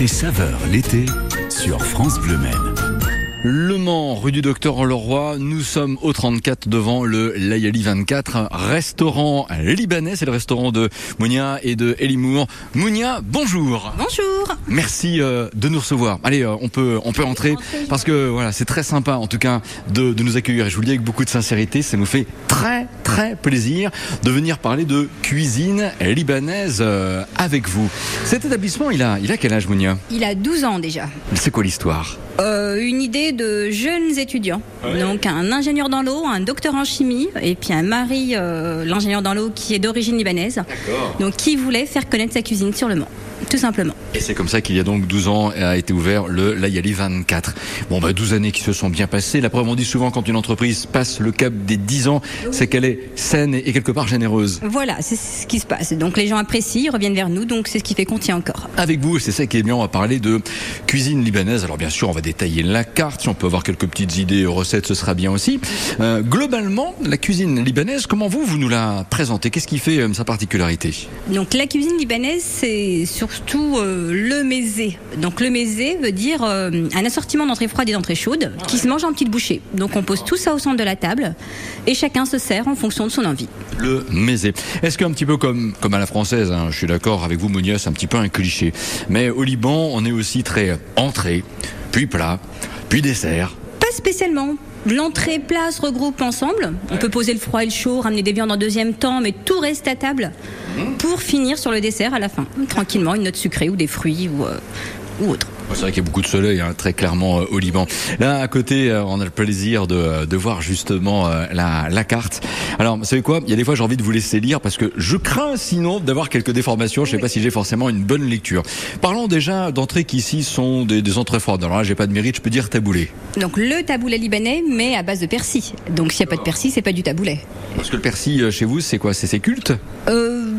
Côté saveur l'été sur France Bleu Maine. Le Mans, rue du Docteur Leroy, nous sommes au 34 devant le Layali 24, restaurant libanais, c'est le restaurant de Mounia et de Elimour. Mounia, bonjour. Bonjour. Merci euh, de nous recevoir. Allez, euh, on peut on peut entrer parce que voilà, c'est très sympa en tout cas de, de nous accueillir. Et je vous le dis avec beaucoup de sincérité, ça nous fait très très plaisir de venir parler de cuisine libanaise euh, avec vous. Cet établissement, il a il a quel âge Mounia? Il a 12 ans déjà. C'est quoi l'histoire? Euh, une idée de jeunes étudiants. Donc un ingénieur dans l'eau, un docteur en chimie et puis un mari, euh, l'ingénieur dans l'eau qui est d'origine libanaise. Donc qui voulait faire connaître sa cuisine sur le Mans. Tout simplement. Et c'est comme ça qu'il y a donc 12 ans a été ouvert le Layali 24. Bon, bah 12 années qui se sont bien passées. La preuve, on dit souvent quand une entreprise passe le cap des 10 ans, c'est qu'elle est saine et quelque part généreuse. Voilà, c'est ce qui se passe. Donc les gens apprécient, ils reviennent vers nous, donc c'est ce qui fait qu'on tient encore. Avec vous, c'est ça qui est bien, on va parler de cuisine libanaise. Alors bien sûr, on va détailler la carte. Si on peut avoir quelques petites idées, recettes, ce sera bien aussi. Euh, globalement, la cuisine libanaise, comment vous, vous nous la présentez? Qu'est-ce qui fait euh, sa particularité? Donc la cuisine libanaise, c'est surtout euh, le mésé. Donc le mésé veut dire euh, un assortiment d'entrées froides et d'entrées chaudes qui se mange en petites bouchées. Donc on pose tout ça au centre de la table et chacun se sert en fonction de son envie. Le mésé. Est-ce qu'un petit peu comme, comme à la française, hein, je suis d'accord avec vous, c'est un petit peu un cliché. Mais au Liban, on est aussi très entrée, puis plat, puis dessert. Pas spécialement. L'entrée plat se regroupe ensemble. On peut poser le froid et le chaud, ramener des viandes en deuxième temps, mais tout reste à table pour finir sur le dessert à la fin. Tranquillement, une note sucrée ou des fruits ou, euh, ou autre. C'est vrai qu'il y a beaucoup de soleil, hein, très clairement, euh, au Liban. Là, à côté, euh, on a le plaisir de, de voir justement euh, la, la carte. Alors, vous savez quoi? Il y a des fois, j'ai envie de vous laisser lire parce que je crains sinon d'avoir quelques déformations. Je sais pas si j'ai forcément une bonne lecture. Parlons déjà d'entrées qui ici sont des, des entrées froides. Alors là, j'ai pas de mérite, je peux dire taboulé. Donc le taboulet libanais, mais à base de persil. Donc s'il n'y a pas de persil, c'est pas du taboulet. Parce que le persil euh, chez vous, c'est quoi? C'est culte? Euh,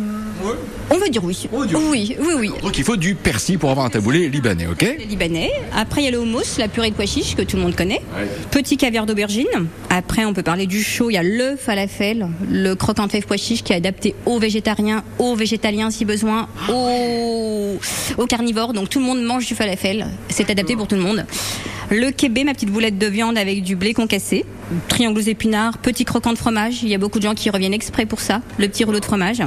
va dire oui. On va dire Oui, oui, oui. Donc il faut du persil pour avoir un taboulé libanais, ok Le libanais. Après, il y a le hummus, la purée de pois chiches que tout le monde connaît. Petit caviar d'aubergine. Après, on peut parler du chaud. Il y a le falafel, le croquant de fèves pois chiches qui est adapté aux végétariens, aux végétaliens si besoin, aux, aux carnivores. Donc tout le monde mange du falafel. C'est adapté pour tout le monde. Le kébé, ma petite boulette de viande avec du blé concassé. Triangle aux épinards, petit croquant de fromage. Il y a beaucoup de gens qui reviennent exprès pour ça. Le petit rouleau de fromage.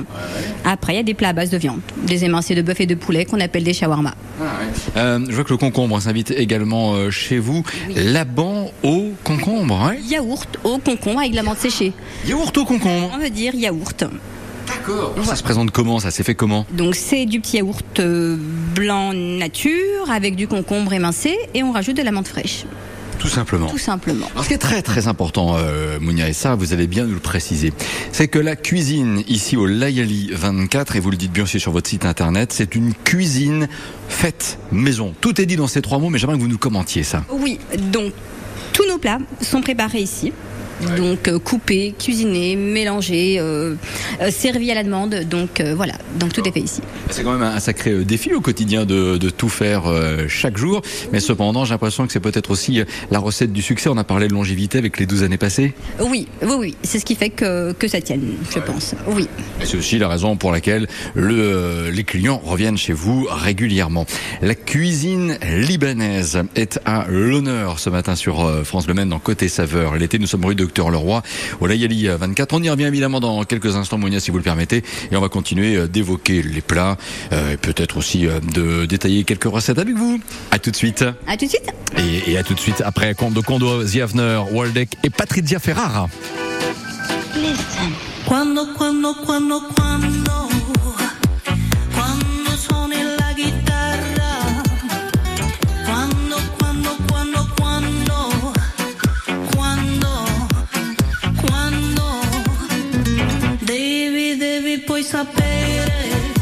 Après, il y a des plats à base de viande. Des émincés de bœuf et de poulet qu'on appelle des shawarma. Euh, Je vois que le concombre s'invite également euh, chez vous. Laban au concombre, hein Yaourt au concombre avec de la menthe séchée. Yaourt au concombre. On veut dire yaourt. D'accord. Ça se présente comment Ça? S'est fait comment? Donc c'est du petit yaourt euh, blanc nature avec du concombre émincé et on rajoute de la menthe fraîche. Tout simplement. Tout simplement. Alors, ce qui est très très important, euh, Mounia, et ça, vous allez bien nous le préciser, c'est que la cuisine ici au Layali 24, et vous le dites bien aussi sur votre site internet, c'est une cuisine faite maison. Tout est dit dans ces trois mots, mais j'aimerais que vous nous commentiez ça. Oui, donc tous nos plats sont préparés ici. Donc euh, coupés, cuisinés, mélangés, euh, euh, servis à la demande. Donc euh, voilà, donc tout est fait ici. C'est quand même un sacré défi au quotidien de, de tout faire chaque jour, mais cependant, j'ai l'impression que c'est peut-être aussi la recette du succès. On a parlé de longévité avec les 12 années passées. Oui, oui, oui, c'est ce qui fait que, que ça tienne, je pense. Oui. Et c'est aussi la raison pour laquelle le, les clients reviennent chez vous régulièrement. La cuisine libanaise est à l'honneur ce matin sur France Le Maine dans Côté Saveur. L'été, nous sommes rue Docteur Leroy Layali euh, 24. On y revient évidemment dans quelques instants, Monia, si vous le permettez. Et on va continuer euh, d'évoquer les plats euh, et peut-être aussi euh, de détailler quelques recettes avec vous. À tout de suite. À tout de suite. Et, et à tout de suite après Comte de Condo, Ziavner, Waldeck et Patrizia Ferrara. foi só sapere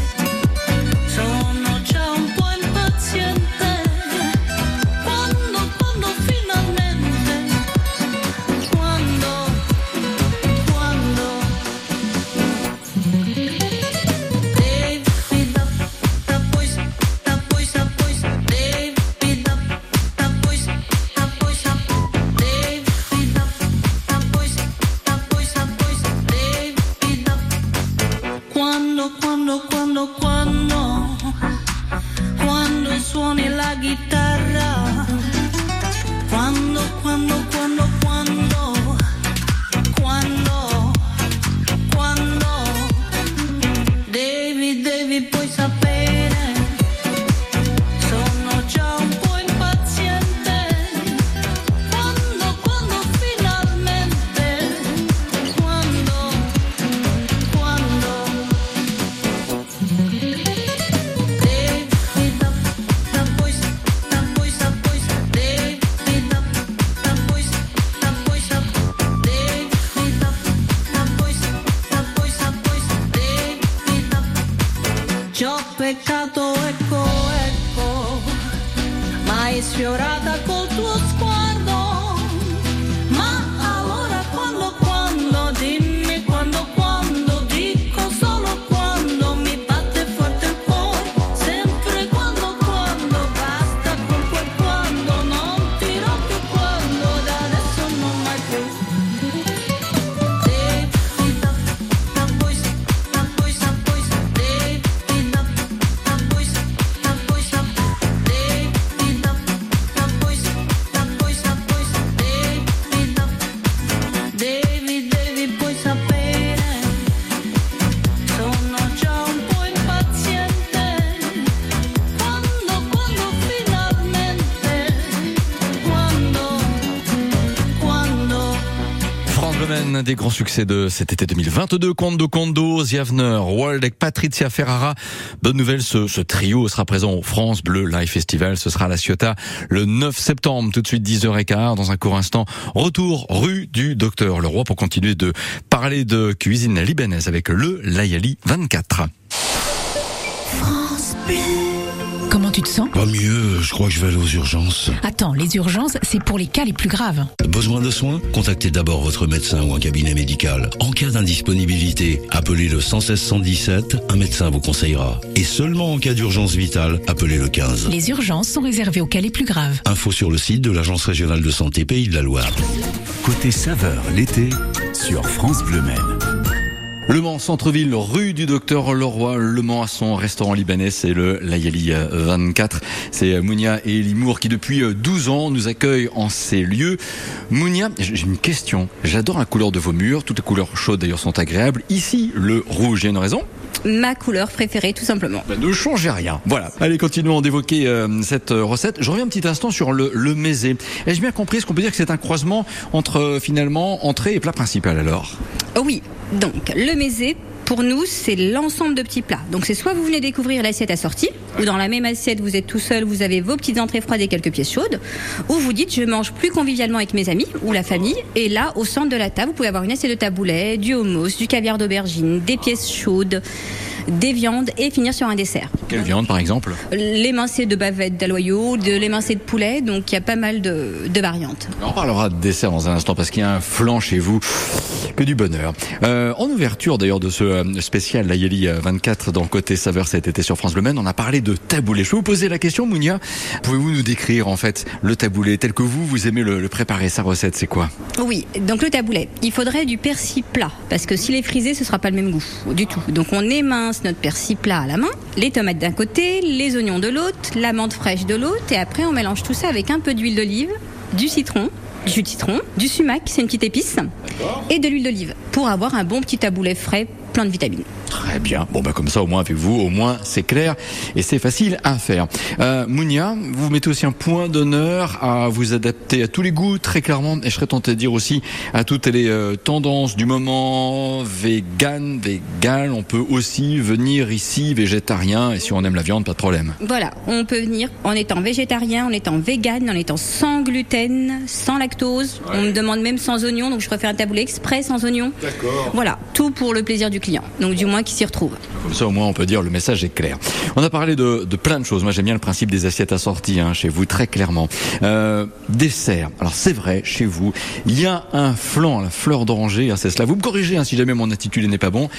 France Bleu des grands succès de cet été 2022. Kondo Kondo, Ziavner, avec Patricia Ferrara. Bonne nouvelle, ce, trio sera présent au France Bleu Live Festival. Ce sera à la Ciotat le 9 septembre, tout de suite 10h15. Dans un court instant, retour rue du Docteur Leroy pour continuer de parler de cuisine libanaise avec le Layali 24. Comment tu te sens Pas mieux, je crois que je vais aller aux urgences. Attends, les urgences, c'est pour les cas les plus graves. Besoin de soins Contactez d'abord votre médecin ou un cabinet médical. En cas d'indisponibilité, appelez le 116 117, un médecin vous conseillera. Et seulement en cas d'urgence vitale, appelez le 15. Les urgences sont réservées aux cas les plus graves. Info sur le site de l'Agence régionale de santé Pays de la Loire. Côté saveur l'été sur France Bleu Maine. Le Mans, centre-ville, rue du Docteur Leroy. Le Mans a son restaurant libanais, c'est le Layali 24. C'est Mounia et Limour qui, depuis 12 ans, nous accueillent en ces lieux. Mounia, j'ai une question. J'adore la couleur de vos murs. Toutes les couleurs chaudes, d'ailleurs, sont agréables. Ici, le rouge, il y a une raison? Ma couleur préférée, tout simplement. Ben, ne changez rien. Voilà. Allez, continuons d'évoquer euh, cette euh, recette. Je reviens un petit instant sur le, le mésé. Ai-je bien compris ce qu'on peut dire que c'est un croisement entre, euh, finalement, entrée et plat principal, alors? Oui, donc le mésé, pour nous, c'est l'ensemble de petits plats. Donc c'est soit vous venez découvrir l'assiette assortie, ou dans la même assiette, vous êtes tout seul, vous avez vos petites entrées froides et quelques pièces chaudes, ou vous dites je mange plus convivialement avec mes amis ou la famille, et là, au centre de la table, vous pouvez avoir une assiette de taboulet, du hummus, du caviar d'aubergine, des pièces chaudes, des viandes, et finir sur un dessert. Quelle viande, par exemple? L'émincé de bavette d'aloyau, de l'émincé de poulet, donc il y a pas mal de, de variantes. On parlera de dessert dans un instant parce qu'il y a un flan chez vous. Que du bonheur. Euh, en ouverture d'ailleurs de ce euh, spécial Layeli 24 dans Côté Saveur cet été sur France Bleu Maine, on a parlé de taboulé. Je vais vous poser la question, Mounia? Pouvez-vous nous décrire en fait le taboulé tel que vous, vous aimez le, le préparer? Sa recette, c'est quoi? Oui, donc le taboulet, il faudrait du persil plat, parce que s'il est frisé, ce sera pas le même goût du tout. Donc on émince notre persil plat à la main, les tomates d'un côté, les oignons de l'autre, la menthe fraîche de l'autre, et après on mélange tout ça avec un peu d'huile d'olive, du citron, du jus de citron, du sumac, c'est une petite épice, et de l'huile d'olive, pour avoir un bon petit taboulet frais, plein de vitamines. Très bien. Bon, bah comme ça, au moins avec vous, au moins c'est clair et c'est facile à faire. Euh, Mounia, vous mettez aussi un point d'honneur à vous adapter à tous les goûts, très clairement, et je serais tenté de dire aussi à toutes les euh, tendances du moment, vegan, vegan. On peut aussi venir ici végétarien, et si on aime la viande, pas de problème. Voilà, on peut venir en étant végétarien, en étant vegan, en étant sans gluten, sans lactose. On me demande même sans oignon, donc je préfère un taboulet exprès sans oignon. D'accord. Voilà, tout pour le plaisir du client. Donc du moins qui s'y retrouve. Comme ça, au moins, on peut dire le message est clair. On a parlé de, de plein de choses. Moi, j'aime bien le principe des assiettes assorties hein, chez vous, très clairement. Euh, dessert. Alors, c'est vrai, chez vous, il y a un flan, la fleur d'oranger. Hein, c'est cela. Vous me corrigez hein, si jamais mon attitude n'est pas bon.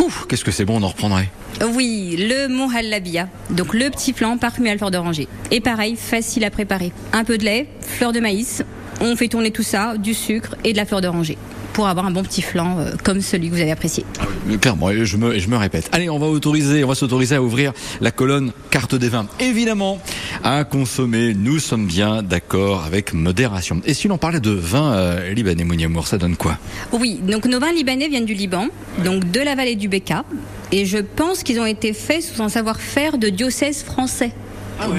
Ouf, qu'est-ce que c'est bon, on en reprendrait. Oui, le Mohalabia, donc le petit flan parfumé à la fleur d'oranger. Et pareil, facile à préparer. Un peu de lait, fleur de maïs, on fait tourner tout ça, du sucre et de la fleur d'oranger pour avoir un bon petit flan euh, comme celui que vous avez apprécié. Mais Clairement, et je me, et je me répète. Allez, on va autoriser, on va s'autoriser à ouvrir la colonne carte des vins. Évidemment, à consommer. Nous sommes bien d'accord avec modération. Et si l'on parlait de vin euh, libanais, Mouniamour, ça donne quoi? Oui, donc nos vins libanais viennent du Liban, donc de la vallée du Beka. Et je pense qu'ils ont été faits sous un savoir-faire de diocèse français.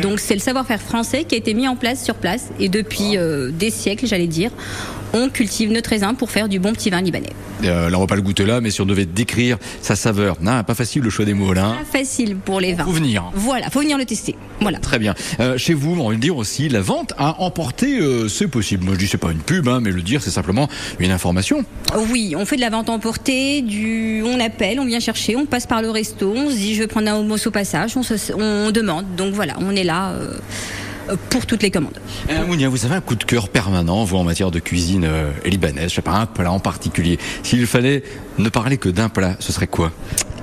Donc c'est le savoir-faire français qui a été mis en place sur place. Et depuis euh, des siècles, j'allais dire, on cultive notre raisin pour faire du bon petit vin libanais. Euh, Là, on va pas le goûter là, mais si on devait décrire sa saveur, non, pas facile le choix des mots là. hein. Pas facile pour les vins. Faut venir. Voilà, faut venir le tester. Voilà. Très bien. Euh, chez vous, on va le dire aussi, la vente à emporter, euh, c'est possible. Moi, je dis c'est pas une pub, hein, mais le dire, c'est simplement une information. Oui, on fait de la vente emportée, du, on appelle, on vient chercher, on passe par le resto, on se dit je veux prendre un hummus au passage, on, se- on demande. Donc voilà, on est là euh, pour toutes les commandes. Euh, Mounia, vous avez un coup de cœur permanent, vous, en matière de cuisine euh, libanaise, je sais pas, un plat en particulier. S'il fallait ne parler que d'un plat, ce serait quoi?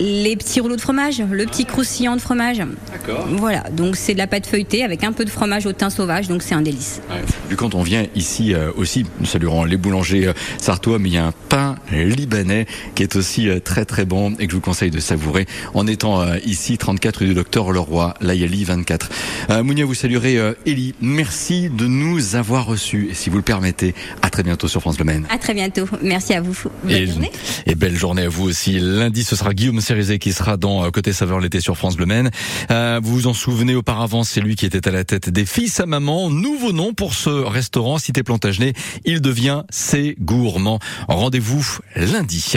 Les petits rouleaux de fromage, le petit croustillant de fromage. D'accord. Voilà, donc c'est de la pâte feuilletée avec un peu de fromage au thym sauvage, donc c'est un délice. Puis quand on vient ici euh, aussi, nous saluerons les boulangers euh, sartois, mais il y a un pain libanais qui est aussi euh, très très bon et que je vous conseille de savourer en étant euh, ici 34 rue du Docteur Leroy, Layali 24. Euh, Mounia, vous saluerez euh, Elie. Merci de nous avoir reçus et si vous le permettez, à très bientôt sur France Le Maine. À très bientôt. Merci à vous. Bonne Et, journée. et belle journée à vous aussi. Lundi, ce sera Guillaume Qui sera dans euh, Côté Saveur l'été sur France Bleu Maine. Euh, vous vous en souvenez auparavant, c'est lui qui était à la tête des fils à maman. Nouveau nom pour ce restaurant, Cité Plantagenet. Il devient C'est Gourmand. Rendez-vous lundi.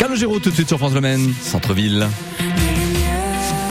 Calogero tout de suite sur France Bleu Maine, centre-ville.